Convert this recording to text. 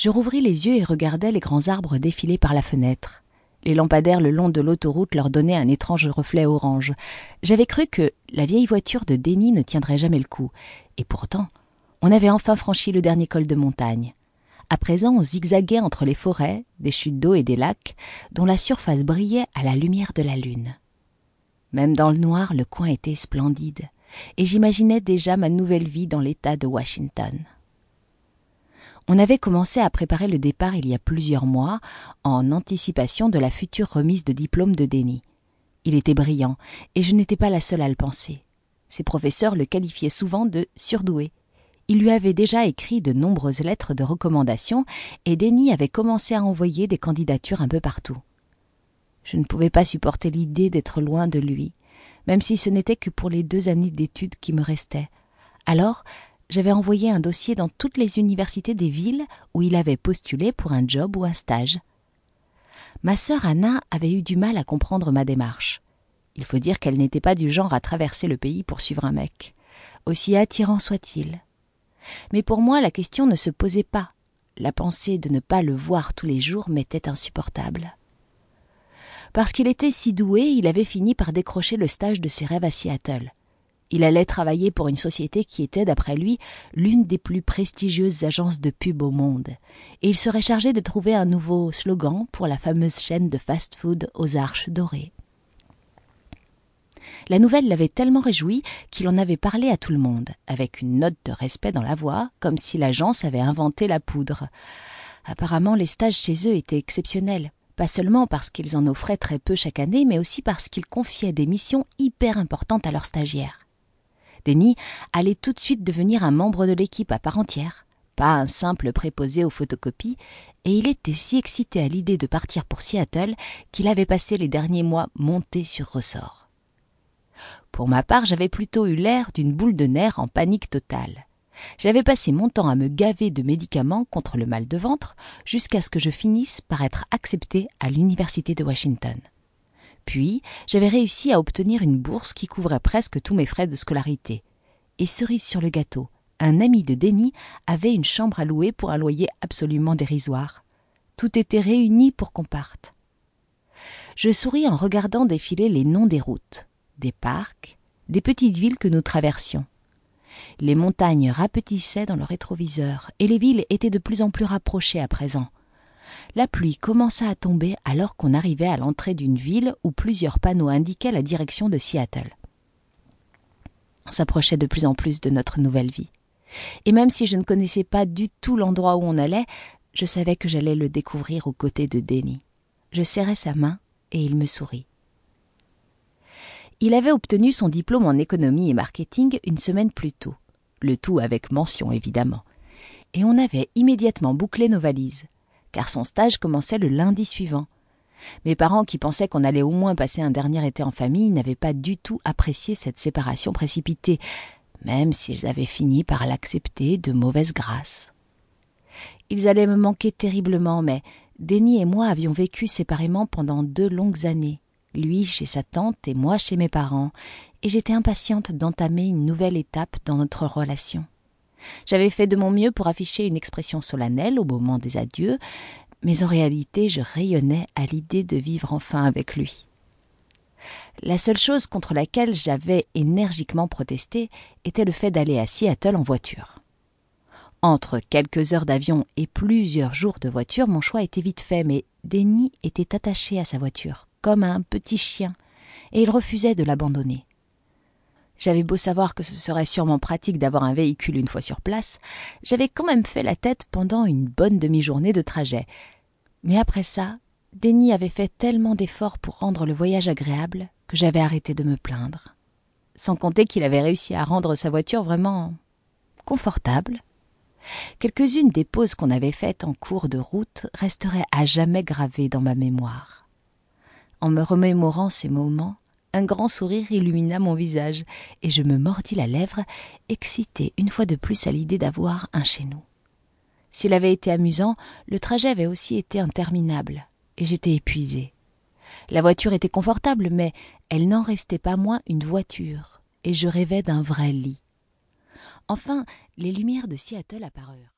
Je rouvris les yeux et regardai les grands arbres défiler par la fenêtre. Les lampadaires le long de l'autoroute leur donnaient un étrange reflet orange. J'avais cru que la vieille voiture de Denny ne tiendrait jamais le coup. Et pourtant, on avait enfin franchi le dernier col de montagne. À présent, on zigzaguait entre les forêts, des chutes d'eau et des lacs, dont la surface brillait à la lumière de la lune. Même dans le noir, le coin était splendide, et j'imaginais déjà ma nouvelle vie dans l'État de Washington. On avait commencé à préparer le départ il y a plusieurs mois, en anticipation de la future remise de diplôme de Denny. Il était brillant, et je n'étais pas la seule à le penser. Ses professeurs le qualifiaient souvent de surdoué. Il lui avait déjà écrit de nombreuses lettres de recommandation, et Denny avait commencé à envoyer des candidatures un peu partout. Je ne pouvais pas supporter l'idée d'être loin de lui, même si ce n'était que pour les deux années d'études qui me restaient. Alors, j'avais envoyé un dossier dans toutes les universités des villes où il avait postulé pour un job ou un stage. Ma sœur Anna avait eu du mal à comprendre ma démarche. Il faut dire qu'elle n'était pas du genre à traverser le pays pour suivre un mec, aussi attirant soit-il. Mais pour moi, la question ne se posait pas. La pensée de ne pas le voir tous les jours m'était insupportable. Parce qu'il était si doué, il avait fini par décrocher le stage de ses rêves à Seattle. Il allait travailler pour une société qui était, d'après lui, l'une des plus prestigieuses agences de pub au monde, et il serait chargé de trouver un nouveau slogan pour la fameuse chaîne de fast-food aux arches dorées. La nouvelle l'avait tellement réjoui qu'il en avait parlé à tout le monde, avec une note de respect dans la voix, comme si l'agence avait inventé la poudre. Apparemment, les stages chez eux étaient exceptionnels pas seulement parce qu'ils en offraient très peu chaque année, mais aussi parce qu'ils confiaient des missions hyper importantes à leurs stagiaires. Denis allait tout de suite devenir un membre de l'équipe à part entière, pas un simple préposé aux photocopies, et il était si excité à l'idée de partir pour Seattle qu'il avait passé les derniers mois monté sur ressort. Pour ma part, j'avais plutôt eu l'air d'une boule de nerfs en panique totale. J'avais passé mon temps à me gaver de médicaments contre le mal de ventre jusqu'à ce que je finisse par être accepté à l'université de Washington. Puis, j'avais réussi à obtenir une bourse qui couvrait presque tous mes frais de scolarité. Et cerise sur le gâteau, un ami de Denny avait une chambre à louer pour un loyer absolument dérisoire. Tout était réuni pour qu'on parte. Je souris en regardant défiler les noms des routes, des parcs, des petites villes que nous traversions. Les montagnes rapetissaient dans le rétroviseur, et les villes étaient de plus en plus rapprochées à présent. La pluie commença à tomber alors qu'on arrivait à l'entrée d'une ville où plusieurs panneaux indiquaient la direction de Seattle. On s'approchait de plus en plus de notre nouvelle vie. Et même si je ne connaissais pas du tout l'endroit où on allait, je savais que j'allais le découvrir aux côtés de Denny. Je serrai sa main et il me sourit. Il avait obtenu son diplôme en économie et marketing une semaine plus tôt, le tout avec mention évidemment. Et on avait immédiatement bouclé nos valises, car son stage commençait le lundi suivant. Mes parents, qui pensaient qu'on allait au moins passer un dernier été en famille, n'avaient pas du tout apprécié cette séparation précipitée, même s'ils avaient fini par l'accepter de mauvaise grâce. Ils allaient me manquer terriblement, mais Denny et moi avions vécu séparément pendant deux longues années, lui chez sa tante et moi chez mes parents, et j'étais impatiente d'entamer une nouvelle étape dans notre relation. J'avais fait de mon mieux pour afficher une expression solennelle au moment des adieux, mais en réalité je rayonnais à l'idée de vivre enfin avec lui. La seule chose contre laquelle j'avais énergiquement protesté était le fait d'aller à Seattle en voiture. Entre quelques heures d'avion et plusieurs jours de voiture, mon choix était vite fait, mais Denny était attaché à sa voiture, comme un petit chien, et il refusait de l'abandonner. J'avais beau savoir que ce serait sûrement pratique d'avoir un véhicule une fois sur place, j'avais quand même fait la tête pendant une bonne demi-journée de trajet. Mais après ça, Denny avait fait tellement d'efforts pour rendre le voyage agréable que j'avais arrêté de me plaindre. Sans compter qu'il avait réussi à rendre sa voiture vraiment confortable. Quelques-unes des pauses qu'on avait faites en cours de route resteraient à jamais gravées dans ma mémoire. En me remémorant ces moments, un grand sourire illumina mon visage, et je me mordis la lèvre, excitée une fois de plus à l'idée d'avoir un chez nous. S'il avait été amusant, le trajet avait aussi été interminable, et j'étais épuisée. La voiture était confortable, mais elle n'en restait pas moins une voiture, et je rêvais d'un vrai lit. Enfin, les lumières de Seattle apparurent.